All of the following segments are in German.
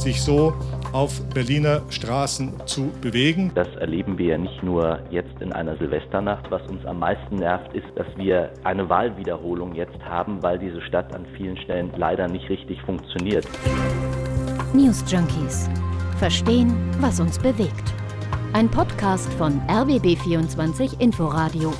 sich so auf Berliner Straßen zu bewegen. Das erleben wir ja nicht nur jetzt in einer Silvesternacht. Was uns am meisten nervt, ist, dass wir eine Wahlwiederholung jetzt haben, weil diese Stadt an vielen Stellen leider nicht richtig funktioniert. News Junkies. Verstehen, was uns bewegt. Ein Podcast von RBB24 Inforadio.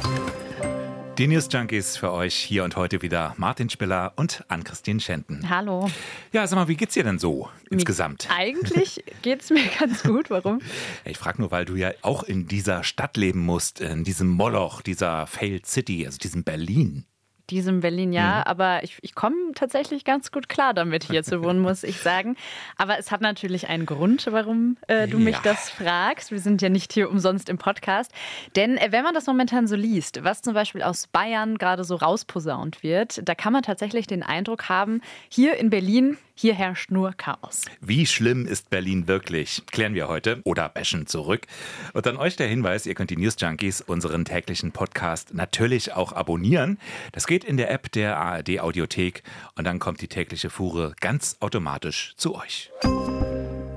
Die News Junkies für euch hier und heute wieder Martin Spiller und Ann-Christine Schenten. Hallo. Ja, sag mal, wie geht's dir denn so insgesamt? Eigentlich geht's mir ganz gut. Warum? Ich frage nur, weil du ja auch in dieser Stadt leben musst, in diesem Moloch, dieser Failed City, also diesem Berlin diesem Berlin ja, mhm. aber ich, ich komme tatsächlich ganz gut klar damit, hier zu wohnen, muss ich sagen. Aber es hat natürlich einen Grund, warum äh, du mich das fragst. Wir sind ja nicht hier umsonst im Podcast. Denn äh, wenn man das momentan so liest, was zum Beispiel aus Bayern gerade so rausposaunt wird, da kann man tatsächlich den Eindruck haben, hier in Berlin hier herrscht nur Chaos. Wie schlimm ist Berlin wirklich? Klären wir heute oder bashen zurück. Und an euch der Hinweis, ihr könnt die News Junkies, unseren täglichen Podcast, natürlich auch abonnieren. Das geht in der App der ARD Audiothek und dann kommt die tägliche Fuhre ganz automatisch zu euch.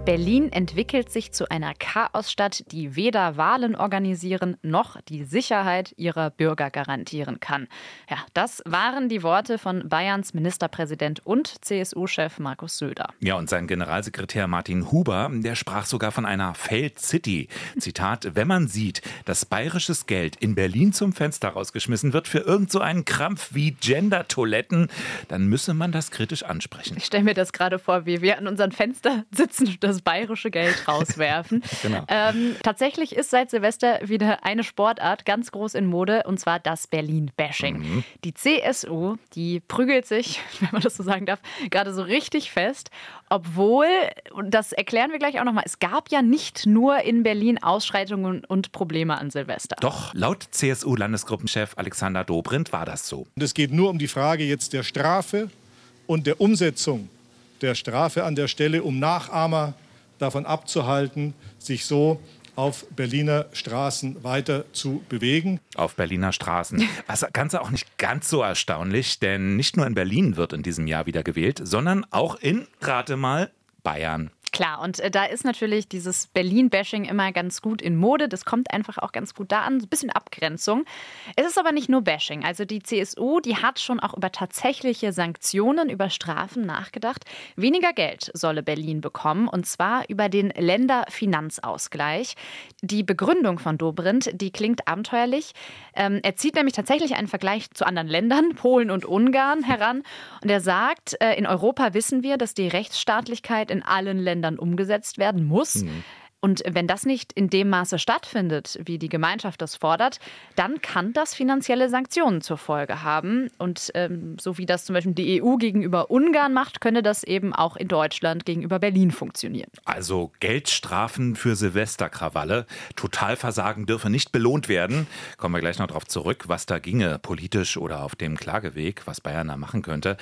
Berlin entwickelt sich zu einer Chaosstadt, die weder Wahlen organisieren noch die Sicherheit ihrer Bürger garantieren kann. Ja, das waren die Worte von Bayerns Ministerpräsident und CSU-Chef Markus Söder. Ja, und sein Generalsekretär Martin Huber, der sprach sogar von einer Failed City. Zitat, wenn man sieht, dass bayerisches Geld in Berlin zum Fenster rausgeschmissen wird für irgend so einen Krampf wie Gender-Toiletten, dann müsse man das kritisch ansprechen. Ich stelle mir das gerade vor, wie wir an unseren Fenster sitzen das bayerische Geld rauswerfen. genau. ähm, tatsächlich ist seit Silvester wieder eine Sportart ganz groß in Mode und zwar das Berlin-Bashing. Mhm. Die CSU, die prügelt sich, wenn man das so sagen darf, gerade so richtig fest, obwohl, und das erklären wir gleich auch nochmal, es gab ja nicht nur in Berlin Ausschreitungen und Probleme an Silvester. Doch, laut CSU-Landesgruppenchef Alexander Dobrindt war das so. Und es geht nur um die Frage jetzt der Strafe und der Umsetzung der Strafe an der Stelle, um Nachahmer davon abzuhalten, sich so auf Berliner Straßen weiter zu bewegen. Auf Berliner Straßen. Das Ganze auch nicht ganz so erstaunlich, denn nicht nur in Berlin wird in diesem Jahr wieder gewählt, sondern auch in, rate mal, Bayern. Klar, und äh, da ist natürlich dieses Berlin-Bashing immer ganz gut in Mode. Das kommt einfach auch ganz gut da an, ein bisschen Abgrenzung. Es ist aber nicht nur Bashing. Also die CSU, die hat schon auch über tatsächliche Sanktionen, über Strafen nachgedacht. Weniger Geld solle Berlin bekommen, und zwar über den Länderfinanzausgleich. Die Begründung von Dobrindt, die klingt abenteuerlich. Ähm, er zieht nämlich tatsächlich einen Vergleich zu anderen Ländern, Polen und Ungarn, heran. Und er sagt, äh, in Europa wissen wir, dass die Rechtsstaatlichkeit in allen Ländern Ländern umgesetzt werden muss. Mhm. Und wenn das nicht in dem Maße stattfindet, wie die Gemeinschaft das fordert, dann kann das finanzielle Sanktionen zur Folge haben. Und ähm, so wie das zum Beispiel die EU gegenüber Ungarn macht, könne das eben auch in Deutschland gegenüber Berlin funktionieren. Also Geldstrafen für Silvesterkrawalle. Totalversagen dürfe nicht belohnt werden. Kommen wir gleich noch darauf zurück, was da ginge, politisch oder auf dem Klageweg, was Bayern da machen könnte.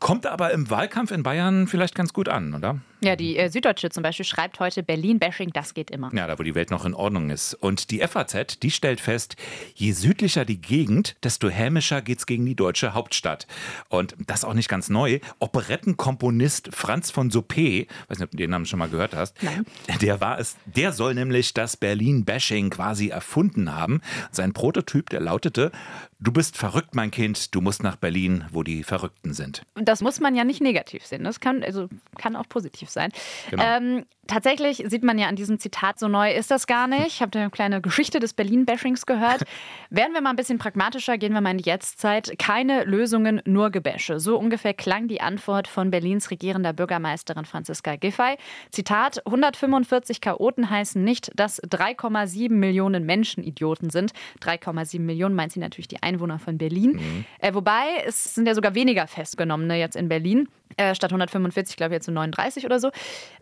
Kommt aber im Wahlkampf in Bayern vielleicht ganz gut an, oder? Ja, die äh, Süddeutsche zum Beispiel schreibt heute Berlin-Bashing, das geht immer. Ja, da wo die Welt noch in Ordnung ist. Und die FAZ, die stellt fest, je südlicher die Gegend, desto hämischer geht's gegen die deutsche Hauptstadt. Und das auch nicht ganz neu. Operettenkomponist Franz von Suppé, weiß nicht, ob du den Namen schon mal gehört hast, Nein. der war es, der soll nämlich das Berlin-Bashing quasi erfunden haben. Sein Prototyp, der lautete, Du bist verrückt, mein Kind, du musst nach Berlin, wo die Verrückten sind. Das muss man ja nicht negativ sehen. Das kann, also, kann auch positiv sein. Genau. Ähm, tatsächlich sieht man ja an diesem Zitat, so neu ist das gar nicht. Ich habe eine kleine Geschichte des Berlin-Bashings gehört. Werden wir mal ein bisschen pragmatischer, gehen wir mal in die Jetztzeit. Keine Lösungen, nur Gebäsche. So ungefähr klang die Antwort von Berlins regierender Bürgermeisterin Franziska Giffey. Zitat: 145 Chaoten heißen nicht, dass 3,7 Millionen Menschen Idioten sind. 3,7 Millionen meint sie natürlich die Einwohner von Berlin. Mhm. Äh, wobei, es sind ja sogar weniger Festgenommene jetzt in Berlin. Äh, statt 145, glaube ich, jetzt so 39 oder so.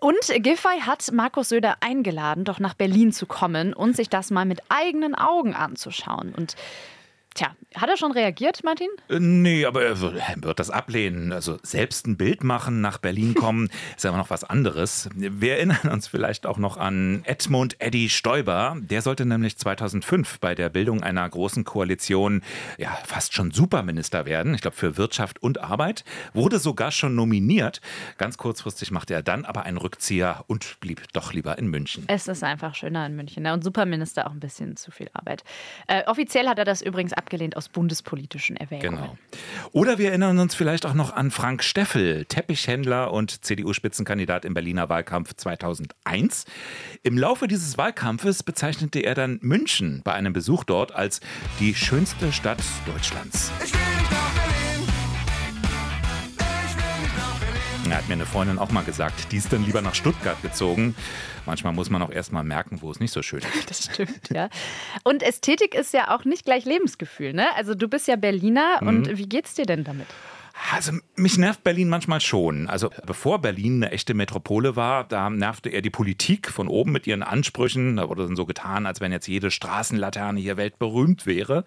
Und Giffey hat Markus Söder eingeladen, doch nach Berlin zu kommen und sich das mal mit eigenen Augen anzuschauen. Und Tja, hat er schon reagiert, Martin? Äh, nee, aber er wird das ablehnen. Also selbst ein Bild machen, nach Berlin kommen, ist aber noch was anderes. Wir erinnern uns vielleicht auch noch an Edmund Eddy Stoiber. Der sollte nämlich 2005 bei der Bildung einer großen Koalition ja fast schon Superminister werden. Ich glaube für Wirtschaft und Arbeit. Wurde sogar schon nominiert. Ganz kurzfristig machte er dann aber einen Rückzieher und blieb doch lieber in München. Es ist einfach schöner in München. Ne? Und Superminister auch ein bisschen zu viel Arbeit. Äh, offiziell hat er das übrigens abgelehnt aus bundespolitischen Erwägungen. Genau. Oder wir erinnern uns vielleicht auch noch an Frank Steffel, Teppichhändler und CDU-Spitzenkandidat im Berliner Wahlkampf 2001. Im Laufe dieses Wahlkampfes bezeichnete er dann München bei einem Besuch dort als die schönste Stadt Deutschlands. Ich will nicht Er hat mir eine Freundin auch mal gesagt, die ist dann lieber nach Stuttgart gezogen. Manchmal muss man auch erst mal merken, wo es nicht so schön ist. Das stimmt, ja. Und Ästhetik ist ja auch nicht gleich Lebensgefühl, ne? Also du bist ja Berliner mhm. und wie geht's dir denn damit? Also mich nervt Berlin manchmal schon. Also bevor Berlin eine echte Metropole war, da nervte eher die Politik von oben mit ihren Ansprüchen. Da wurde dann so getan, als wenn jetzt jede Straßenlaterne hier weltberühmt wäre.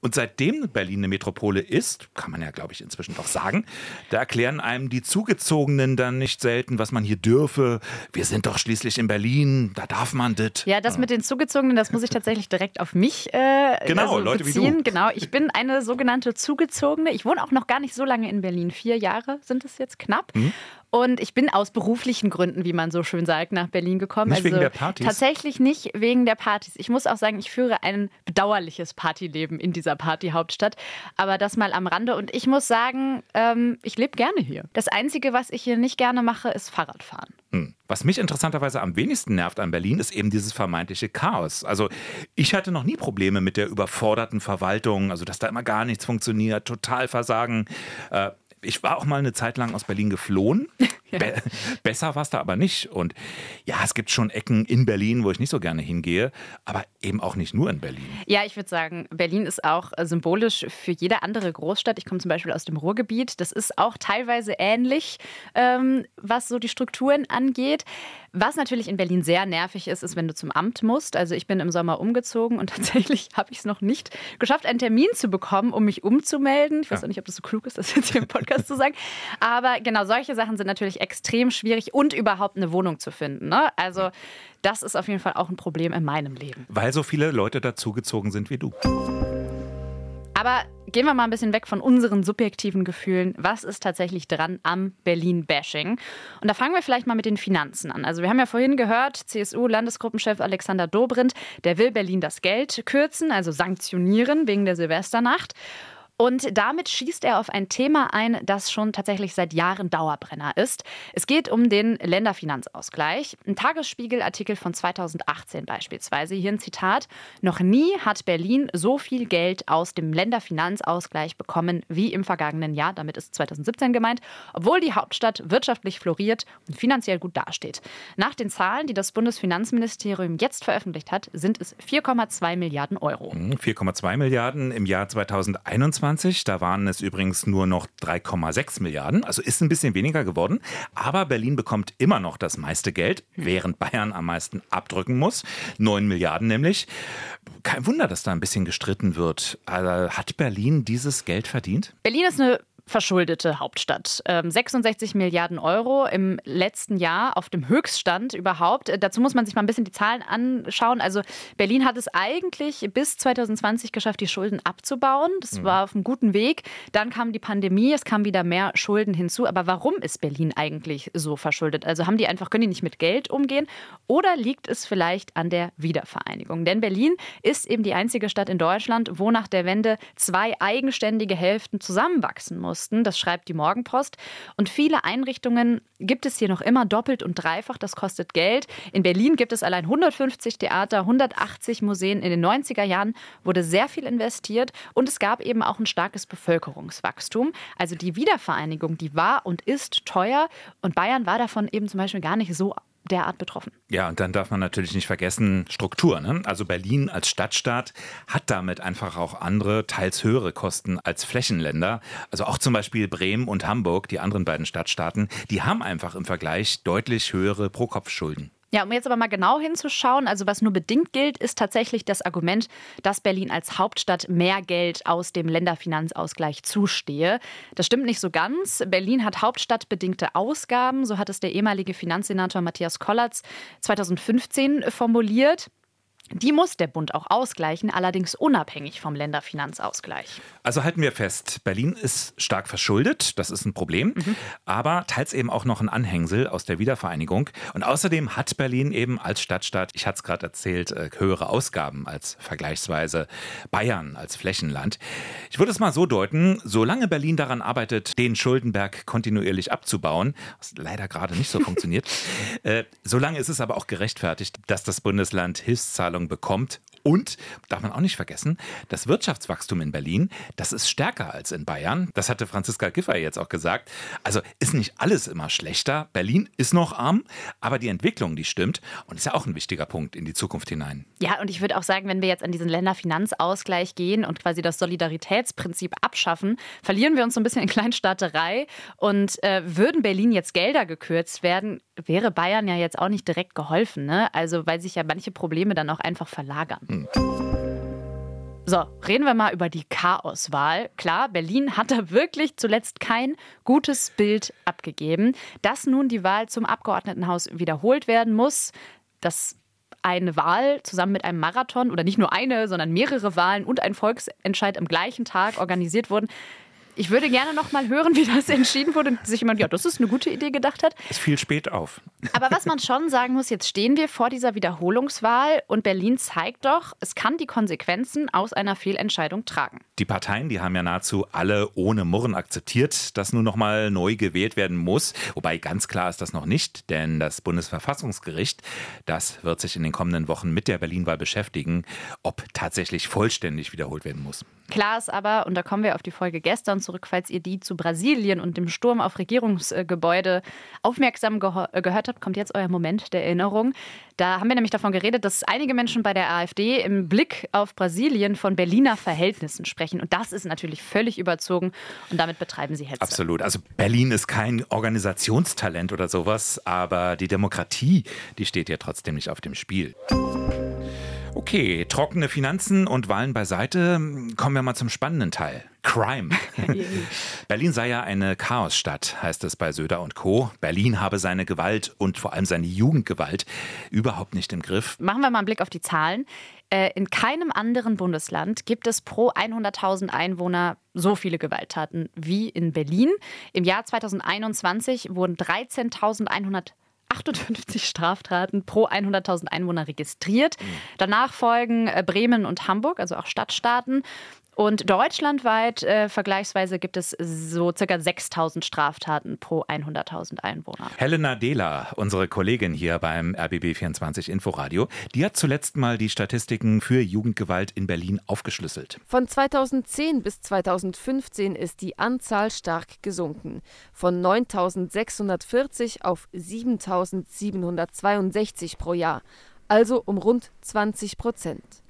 Und seitdem Berlin eine Metropole ist, kann man ja, glaube ich, inzwischen doch sagen, da erklären einem die Zugezogenen dann nicht selten, was man hier dürfe. Wir sind doch schließlich in Berlin, da darf man das. Ja, das mit den Zugezogenen, das muss ich tatsächlich direkt auf mich äh, genau, also Leute beziehen. Wie du. Genau, ich bin eine sogenannte Zugezogene. Ich wohne auch noch gar nicht so lange in Berlin. Vier Jahre sind es jetzt knapp. Mhm. Und ich bin aus beruflichen Gründen, wie man so schön sagt, nach Berlin gekommen. Nicht also wegen der Partys? Tatsächlich nicht wegen der Partys. Ich muss auch sagen, ich führe ein bedauerliches Partyleben in dieser Partyhauptstadt. Aber das mal am Rande. Und ich muss sagen, ähm, ich lebe gerne hier. Das Einzige, was ich hier nicht gerne mache, ist Fahrradfahren. Hm. Was mich interessanterweise am wenigsten nervt an Berlin, ist eben dieses vermeintliche Chaos. Also ich hatte noch nie Probleme mit der überforderten Verwaltung, also dass da immer gar nichts funktioniert, total Versagen. Äh, ich war auch mal eine Zeit lang aus Berlin geflohen. Be besser war es da aber nicht. Und ja, es gibt schon Ecken in Berlin, wo ich nicht so gerne hingehe, aber eben auch nicht nur in Berlin. Ja, ich würde sagen, Berlin ist auch äh, symbolisch für jede andere Großstadt. Ich komme zum Beispiel aus dem Ruhrgebiet. Das ist auch teilweise ähnlich, ähm, was so die Strukturen angeht. Was natürlich in Berlin sehr nervig ist, ist, wenn du zum Amt musst. Also ich bin im Sommer umgezogen und tatsächlich habe ich es noch nicht geschafft, einen Termin zu bekommen, um mich umzumelden. Ich weiß ja. auch nicht, ob das so klug ist, das jetzt hier im Podcast zu sagen. Aber genau, solche Sachen sind natürlich extrem schwierig und überhaupt eine Wohnung zu finden. Ne? Also das ist auf jeden Fall auch ein Problem in meinem Leben. Weil so viele Leute dazugezogen sind wie du. Aber gehen wir mal ein bisschen weg von unseren subjektiven Gefühlen. Was ist tatsächlich dran am Berlin-Bashing? Und da fangen wir vielleicht mal mit den Finanzen an. Also wir haben ja vorhin gehört, CSU-Landesgruppenchef Alexander Dobrindt, der will Berlin das Geld kürzen, also sanktionieren wegen der Silvesternacht. Und damit schießt er auf ein Thema ein, das schon tatsächlich seit Jahren Dauerbrenner ist. Es geht um den Länderfinanzausgleich. Ein Tagesspiegel-Artikel von 2018 beispielsweise. Hier ein Zitat. Noch nie hat Berlin so viel Geld aus dem Länderfinanzausgleich bekommen wie im vergangenen Jahr. Damit ist 2017 gemeint, obwohl die Hauptstadt wirtschaftlich floriert und finanziell gut dasteht. Nach den Zahlen, die das Bundesfinanzministerium jetzt veröffentlicht hat, sind es 4,2 Milliarden Euro. 4,2 Milliarden im Jahr 2021. 2021. Da waren es übrigens nur noch 3,6 Milliarden. Also ist ein bisschen weniger geworden. Aber Berlin bekommt immer noch das meiste Geld, während Bayern am meisten abdrücken muss. 9 Milliarden nämlich. Kein Wunder, dass da ein bisschen gestritten wird. Also hat Berlin dieses Geld verdient? Berlin ist eine verschuldete Hauptstadt. 66 ähm, Milliarden Euro im letzten Jahr auf dem Höchststand überhaupt. Äh, dazu muss man sich mal ein bisschen die Zahlen anschauen. Also Berlin hat es eigentlich bis 2020 geschafft, die Schulden abzubauen. Das mhm. war auf einem guten Weg. Dann kam die Pandemie, es kamen wieder mehr Schulden hinzu. Aber warum ist Berlin eigentlich so verschuldet? Also haben die einfach, können die nicht mit Geld umgehen? Oder liegt es vielleicht an der Wiedervereinigung? Denn Berlin ist eben die einzige Stadt in Deutschland, wo nach der Wende zwei eigenständige Hälften zusammenwachsen muss mussten. Das schreibt die Morgenpost. Und viele Einrichtungen gibt es hier noch immer doppelt und dreifach. Das kostet Geld. In Berlin gibt es allein 150 Theater, 180 Museen. In den 90er Jahren wurde sehr viel investiert und es gab eben auch ein starkes Bevölkerungswachstum. Also die Wiedervereinigung, die war und ist teuer und Bayern war davon eben zum Beispiel gar nicht so derart betroffen. Ja, und dann darf man natürlich nicht vergessen, Struktur. Ne? Also Berlin als Stadtstaat hat damit einfach auch andere, teils höhere Kosten als Flächenländer. Also auch zum Beispiel Bremen und Hamburg, die anderen beiden Stadtstaaten, die haben einfach im Vergleich deutlich höhere Pro-Kopf-Schulden. Ja, um jetzt aber mal genau hinzuschauen, also was nur bedingt gilt, ist tatsächlich das Argument, dass Berlin als Hauptstadt mehr Geld aus dem Länderfinanzausgleich zustehe. Das stimmt nicht so ganz. Berlin hat hauptstadtbedingte Ausgaben, so hat es der ehemalige Finanzsenator Matthias Kollatz 2015 formuliert. Die muss der Bund auch ausgleichen, allerdings unabhängig vom Länderfinanzausgleich. Also halten wir fest, Berlin ist stark verschuldet, das ist ein Problem, mhm. aber teils eben auch noch ein Anhängsel aus der Wiedervereinigung. Und außerdem hat Berlin eben als Stadtstaat, ich hatte es gerade erzählt, äh, höhere Ausgaben als vergleichsweise Bayern als Flächenland. Ich würde es mal so deuten, solange Berlin daran arbeitet, den Schuldenberg kontinuierlich abzubauen, was leider gerade nicht so funktioniert, äh, solange ist es aber auch gerechtfertigt, dass das Bundesland Hilfszahlungen Auszahlung bekommt. Und, darf man auch nicht vergessen, das Wirtschaftswachstum in Berlin, das ist stärker als in Bayern. Das hatte Franziska Giffey jetzt auch gesagt. Also ist nicht alles immer schlechter. Berlin ist noch arm, aber die Entwicklung, die stimmt und ist ja auch ein wichtiger Punkt in die Zukunft hinein. Ja, und ich würde auch sagen, wenn wir jetzt an diesen Länderfinanzausgleich gehen und quasi das Solidaritätsprinzip abschaffen, verlieren wir uns so ein bisschen in Kleinstaaterei. Und äh, würden Berlin jetzt Gelder gekürzt werden, wäre Bayern ja jetzt auch nicht direkt geholfen. Ne? Also weil sich ja manche Probleme dann auch einfach verlagern. Hm. So, reden wir mal über die Chaoswahl. Klar, Berlin hat da wirklich zuletzt kein gutes Bild abgegeben. Dass nun die Wahl zum Abgeordnetenhaus wiederholt werden muss, dass eine Wahl zusammen mit einem Marathon oder nicht nur eine, sondern mehrere Wahlen und ein Volksentscheid am gleichen Tag organisiert wurden, ich würde gerne noch mal hören, wie das entschieden wurde und sich jemand, ja, das ist eine gute Idee gedacht hat. Es fiel spät auf. Aber was man schon sagen muss, jetzt stehen wir vor dieser Wiederholungswahl und Berlin zeigt doch, es kann die Konsequenzen aus einer Fehlentscheidung tragen. Die Parteien, die haben ja nahezu alle ohne Murren akzeptiert, dass nun noch mal neu gewählt werden muss. Wobei ganz klar ist das noch nicht, denn das Bundesverfassungsgericht, das wird sich in den kommenden Wochen mit der Berlin-Wahl beschäftigen, ob tatsächlich vollständig wiederholt werden muss. Klar ist aber, und da kommen wir auf die Folge gestern zurück, falls ihr die zu Brasilien und dem Sturm auf Regierungsgebäude aufmerksam äh, gehört habt, kommt jetzt euer Moment der Erinnerung. Da haben wir nämlich davon geredet, dass einige Menschen bei der AfD im Blick auf Brasilien von Berliner Verhältnissen sprechen. Und das ist natürlich völlig überzogen und damit betreiben sie Hetze. Absolut. Also Berlin ist kein Organisationstalent oder sowas, aber die Demokratie, die steht ja trotzdem nicht auf dem Spiel. Okay, trockene Finanzen und Wahlen beiseite. Kommen wir mal zum spannenden Teil. Crime. Berlin sei ja eine Chaosstadt, heißt es bei Söder und Co. Berlin habe seine Gewalt und vor allem seine Jugendgewalt überhaupt nicht im Griff. Machen wir mal einen Blick auf die Zahlen. Äh, in keinem anderen Bundesland gibt es pro 100.000 Einwohner so viele Gewalttaten wie in Berlin. Im Jahr 2021 wurden 13.100 58 Straftaten pro 100.000 Einwohner registriert. Mhm. Danach folgen äh, Bremen und Hamburg, also auch Stadtstaaten. Und deutschlandweit äh, vergleichsweise gibt es so circa 6000 Straftaten pro 100.000 Einwohner. Helena Dehler, unsere Kollegin hier beim RBB24 Inforadio, die hat zuletzt mal die Statistiken für Jugendgewalt in Berlin aufgeschlüsselt. Von 2010 bis 2015 ist die Anzahl stark gesunken. Von 9640 auf 7762 pro Jahr. Also um rund 20 Prozent.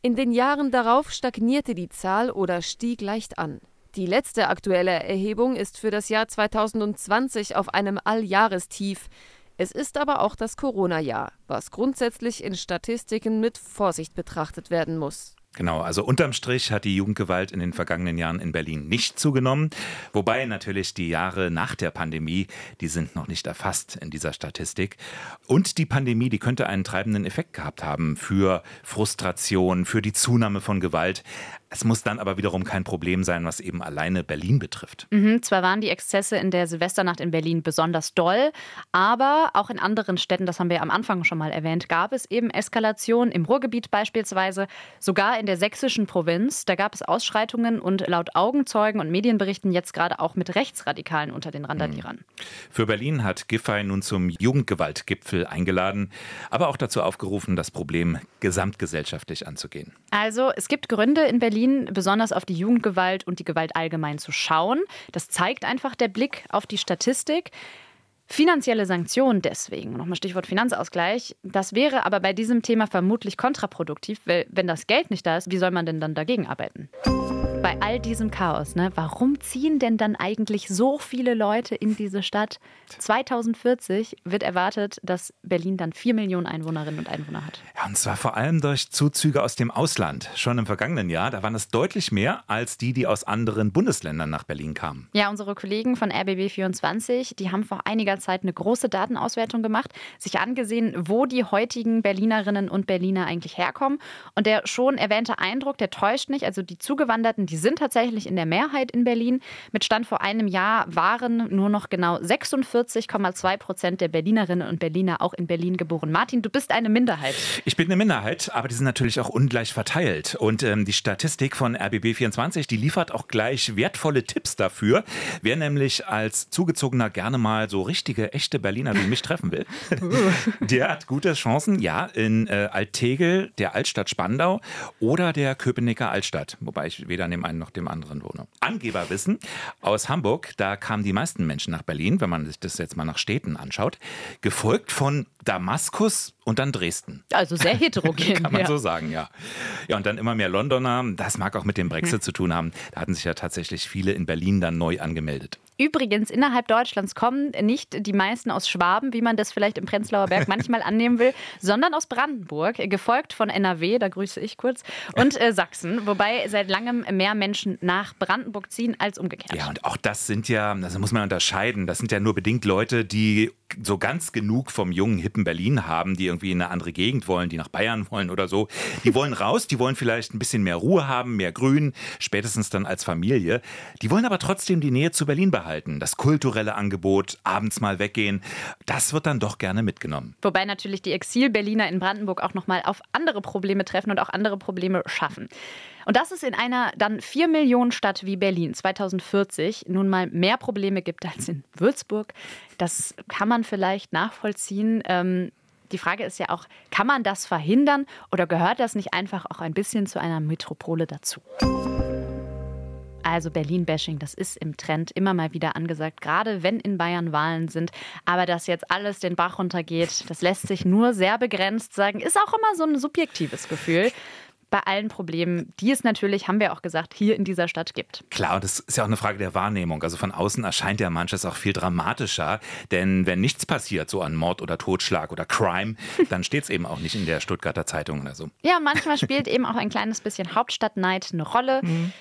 In den Jahren darauf stagnierte die Zahl oder stieg leicht an. Die letzte aktuelle Erhebung ist für das Jahr 2020 auf einem Alljahrestief. Es ist aber auch das Corona-Jahr, was grundsätzlich in Statistiken mit Vorsicht betrachtet werden muss. Genau, also unterm Strich hat die Jugendgewalt in den vergangenen Jahren in Berlin nicht zugenommen, wobei natürlich die Jahre nach der Pandemie, die sind noch nicht erfasst in dieser Statistik. Und die Pandemie, die könnte einen treibenden Effekt gehabt haben für Frustration, für die Zunahme von Gewalt. Es muss dann aber wiederum kein Problem sein, was eben alleine Berlin betrifft. Mhm, zwar waren die Exzesse in der Silvesternacht in Berlin besonders doll, aber auch in anderen Städten, das haben wir am Anfang schon mal erwähnt, gab es eben Eskalationen. Im Ruhrgebiet beispielsweise, sogar in der sächsischen Provinz. Da gab es Ausschreitungen und laut Augenzeugen und Medienberichten jetzt gerade auch mit Rechtsradikalen unter den Randalierern. Mhm. Für Berlin hat Giffey nun zum Jugendgewaltgipfel eingeladen, aber auch dazu aufgerufen, das Problem gesamtgesellschaftlich anzugehen. Also es gibt Gründe in Berlin besonders auf die Jugendgewalt und die Gewalt allgemein zu schauen. Das zeigt einfach der Blick auf die Statistik. Finanzielle Sanktionen deswegen, nochmal Stichwort Finanzausgleich, das wäre aber bei diesem Thema vermutlich kontraproduktiv, weil wenn das Geld nicht da ist, wie soll man denn dann dagegen arbeiten? Bei all diesem Chaos, ne, warum ziehen denn dann eigentlich so viele Leute in diese Stadt? 2040 wird erwartet, dass Berlin dann vier Millionen Einwohnerinnen und Einwohner hat. Ja, und zwar vor allem durch Zuzüge aus dem Ausland. Schon im vergangenen Jahr, da waren es deutlich mehr als die, die aus anderen Bundesländern nach Berlin kamen. Ja, unsere Kollegen von RBB24, die haben vor einiger Zeit eine große Datenauswertung gemacht, sich angesehen, wo die heutigen Berlinerinnen und Berliner eigentlich herkommen. Und der schon erwähnte Eindruck, der täuscht nicht. Also die Zugewanderten, die sind tatsächlich in der Mehrheit in Berlin. Mit Stand vor einem Jahr waren nur noch genau 46,2 Prozent der Berlinerinnen und Berliner auch in Berlin geboren. Martin, du bist eine Minderheit. Ich bin eine Minderheit, aber die sind natürlich auch ungleich verteilt. Und ähm, die Statistik von RBB24, die liefert auch gleich wertvolle Tipps dafür, wer nämlich als Zugezogener gerne mal so richtige, echte Berliner wie mich treffen will. der hat gute Chancen, ja, in äh, Altegel, der Altstadt Spandau oder der Köpenicker Altstadt, wobei ich weder dem einen noch dem anderen wohne. Angeberwissen aus Hamburg, da kamen die meisten Menschen nach Berlin, wenn man sich das jetzt mal nach Städten anschaut, gefolgt von Damaskus und dann Dresden. Also sehr heterogen. Kann man ja. so sagen, ja. Ja, und dann immer mehr Londoner. Das mag auch mit dem Brexit zu tun haben. Da hatten sich ja tatsächlich viele in Berlin dann neu angemeldet. Übrigens, innerhalb Deutschlands kommen nicht die meisten aus Schwaben, wie man das vielleicht im Prenzlauer Berg manchmal annehmen will, sondern aus Brandenburg, gefolgt von NRW, da grüße ich kurz, und äh, Sachsen, wobei seit langem mehr Menschen nach Brandenburg ziehen als umgekehrt. Ja, und auch das sind ja, das muss man unterscheiden, das sind ja nur bedingt Leute, die so ganz genug vom jungen, hippen Berlin haben, die irgendwie in eine andere Gegend wollen, die nach Bayern wollen oder so. Die wollen raus, die wollen vielleicht ein bisschen mehr Ruhe haben, mehr Grün, spätestens dann als Familie. Die wollen aber trotzdem die Nähe zu Berlin behalten. Das kulturelle Angebot, abends mal weggehen, das wird dann doch gerne mitgenommen. Wobei natürlich die Exil-Berliner in Brandenburg auch nochmal auf andere Probleme treffen und auch andere Probleme schaffen. Und dass es in einer dann 4 Millionen Stadt wie Berlin 2040 nun mal mehr Probleme gibt als in Würzburg, das kann man vielleicht nachvollziehen. Ähm, die Frage ist ja auch, kann man das verhindern oder gehört das nicht einfach auch ein bisschen zu einer Metropole dazu? Also Berlin-Bashing, das ist im Trend immer mal wieder angesagt, gerade wenn in Bayern Wahlen sind. Aber dass jetzt alles den Bach runtergeht, das lässt sich nur sehr begrenzt sagen, ist auch immer so ein subjektives Gefühl bei allen Problemen, die es natürlich, haben wir auch gesagt, hier in dieser Stadt gibt. Klar, und das ist ja auch eine Frage der Wahrnehmung. Also von außen erscheint ja manches auch viel dramatischer. Denn wenn nichts passiert, so an Mord oder Totschlag oder Crime, dann steht es eben auch nicht in der Stuttgarter Zeitung oder so. Ja, manchmal spielt eben auch ein kleines bisschen Hauptstadtneid eine Rolle. Mhm.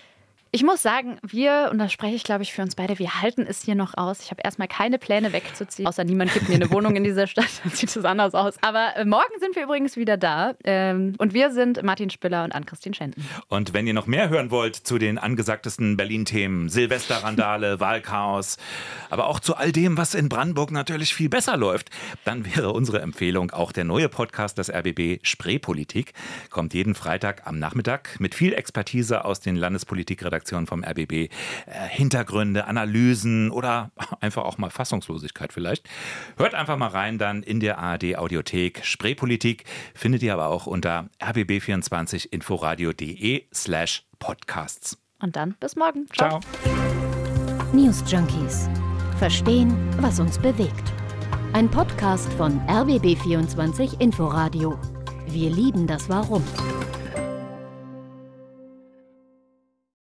Ich muss sagen, wir, und da spreche ich glaube ich für uns beide, wir halten es hier noch aus. Ich habe erstmal keine Pläne wegzuziehen, außer niemand gibt mir eine Wohnung in dieser Stadt, dann sieht es anders aus. Aber äh, morgen sind wir übrigens wieder da ähm, und wir sind Martin Spiller und Ann-Christine Schenten. Und wenn ihr noch mehr hören wollt zu den angesagtesten Berlin-Themen, Silvesterrandale, Wahlchaos, aber auch zu all dem, was in Brandenburg natürlich viel besser läuft, dann wäre unsere Empfehlung auch der neue Podcast des RBB Spreepolitik. Kommt jeden Freitag am Nachmittag mit viel Expertise aus den Landespolitikredaktionen Redaktion vom RBB äh, Hintergründe, Analysen oder einfach auch mal Fassungslosigkeit vielleicht. Hört einfach mal rein dann in der ARD Audiothek. Spreepolitik findet ihr aber auch unter rbb24inforadio.de slash podcasts. Und dann bis morgen. Ciao. Ciao. News Junkies. Verstehen, was uns bewegt. Ein Podcast von RBB24 Inforadio. Wir lieben das Warum.